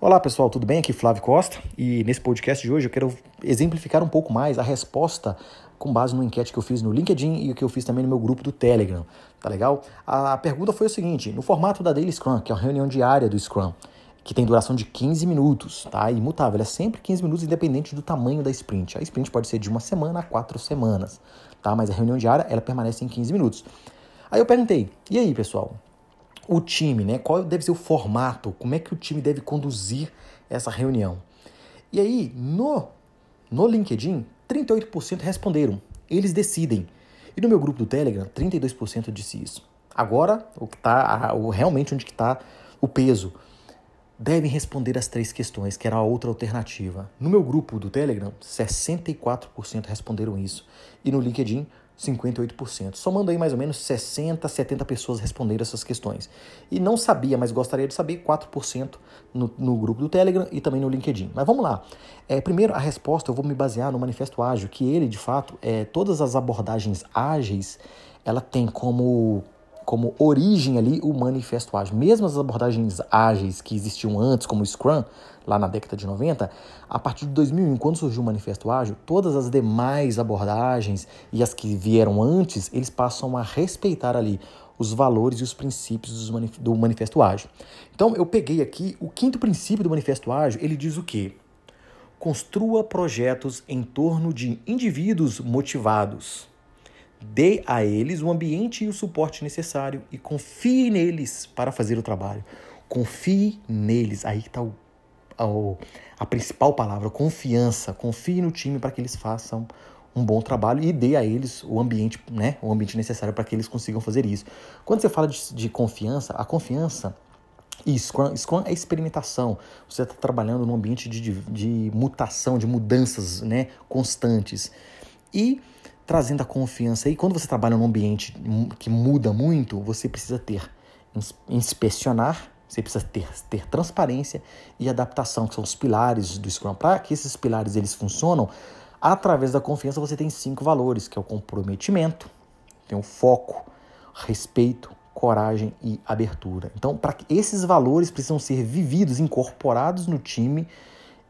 Olá pessoal, tudo bem? Aqui é Flávio Costa e nesse podcast de hoje eu quero exemplificar um pouco mais a resposta com base no enquete que eu fiz no LinkedIn e que eu fiz também no meu grupo do Telegram, tá legal? A pergunta foi o seguinte: no formato da Daily Scrum, que é a reunião diária do Scrum, que tem duração de 15 minutos, tá? Imutável, é sempre 15 minutos, independente do tamanho da sprint. A sprint pode ser de uma semana a quatro semanas, tá? Mas a reunião diária, ela permanece em 15 minutos. Aí eu perguntei, e aí, pessoal? o time, né? Qual deve ser o formato? Como é que o time deve conduzir essa reunião? E aí, no, no LinkedIn, 38% responderam. Eles decidem. E no meu grupo do Telegram, 32% disse isso. Agora, o que tá, o, realmente onde que está o peso. Devem responder as três questões, que era a outra alternativa. No meu grupo do Telegram, 64% responderam isso. E no LinkedIn, 58%. Somando aí mais ou menos 60, 70 pessoas responderam essas questões. E não sabia, mas gostaria de saber 4% no, no grupo do Telegram e também no LinkedIn. Mas vamos lá. É, primeiro, a resposta eu vou me basear no Manifesto Ágil, que ele, de fato, é, todas as abordagens ágeis, ela tem como como origem ali o manifesto ágil. Mesmo as abordagens ágeis que existiam antes, como o Scrum, lá na década de 90, a partir de 2001, quando surgiu o manifesto ágil, todas as demais abordagens e as que vieram antes, eles passam a respeitar ali os valores e os princípios do manifesto ágil. Então, eu peguei aqui o quinto princípio do manifesto ágil, ele diz o quê? Construa projetos em torno de indivíduos motivados Dê a eles o ambiente e o suporte necessário e confie neles para fazer o trabalho. Confie neles. Aí está a principal palavra, confiança. Confie no time para que eles façam um bom trabalho e dê a eles o ambiente, né, o ambiente necessário para que eles consigam fazer isso. Quando você fala de, de confiança, a confiança e Scrum, Scrum é experimentação. Você está trabalhando num ambiente de, de, de, mutação, de mudanças né, constantes. E trazendo a confiança. E quando você trabalha num ambiente que muda muito, você precisa ter inspecionar, você precisa ter, ter transparência e adaptação, que são os pilares do Scrum. Para que esses pilares eles funcionam, através da confiança você tem cinco valores, que é o comprometimento, tem o foco, respeito, coragem e abertura. Então, para que esses valores precisam ser vividos, incorporados no time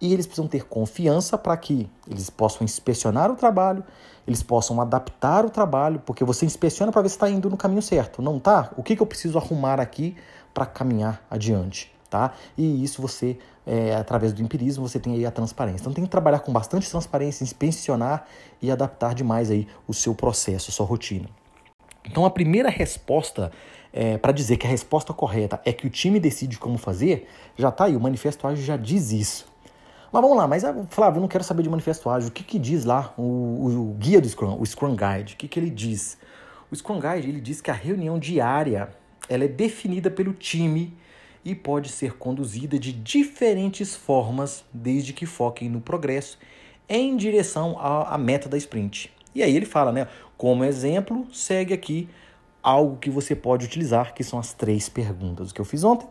e eles precisam ter confiança para que eles possam inspecionar o trabalho, eles possam adaptar o trabalho, porque você inspeciona para ver se está indo no caminho certo. Não tá? O que, que eu preciso arrumar aqui para caminhar adiante? Tá? E isso você, é, através do empirismo, você tem aí a transparência. Então tem que trabalhar com bastante transparência, inspecionar e adaptar demais aí o seu processo, a sua rotina. Então a primeira resposta é, para dizer que a resposta correta é que o time decide como fazer, já está aí, o Manifesto Ágil já diz isso. Mas vamos lá, mas ah, Flávio, eu não quero saber de manifesto ágil. O que, que diz lá o, o, o guia do Scrum, o Scrum Guide? O que, que ele diz? O Scrum Guide ele diz que a reunião diária ela é definida pelo time e pode ser conduzida de diferentes formas, desde que foquem no progresso em direção à, à meta da sprint. E aí ele fala, né? Como exemplo, segue aqui algo que você pode utilizar, que são as três perguntas. Que eu fiz ontem,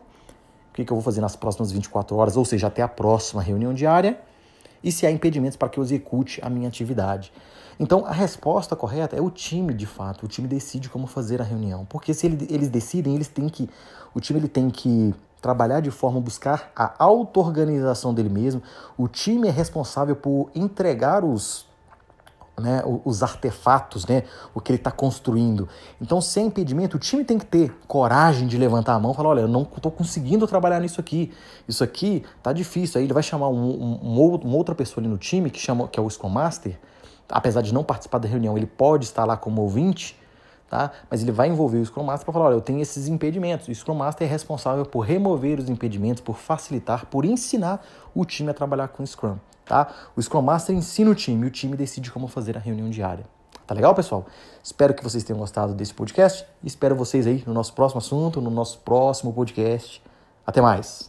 o que, que eu vou fazer nas próximas 24 horas, ou seja, até a próxima reunião diária, e se há impedimentos para que eu execute a minha atividade. Então, a resposta correta é o time, de fato. O time decide como fazer a reunião. Porque se eles decidem, eles têm que. O time ele tem que trabalhar de forma a buscar a auto-organização dele mesmo. O time é responsável por entregar os né, os artefatos, né, o que ele está construindo. Então, sem impedimento, o time tem que ter coragem de levantar a mão e falar: olha, eu não estou conseguindo trabalhar nisso aqui. Isso aqui tá difícil. Aí ele vai chamar um, um, um, uma outra pessoa ali no time, que, chama, que é o Scrum Master. Apesar de não participar da reunião, ele pode estar lá como ouvinte, tá? mas ele vai envolver o Scrum Master para falar: olha, eu tenho esses impedimentos. O Scrum Master é responsável por remover os impedimentos, por facilitar, por ensinar o time a trabalhar com o Scrum tá? O Scrum Master ensina o time, o time decide como fazer a reunião diária. Tá legal, pessoal? Espero que vocês tenham gostado desse podcast espero vocês aí no nosso próximo assunto, no nosso próximo podcast. Até mais!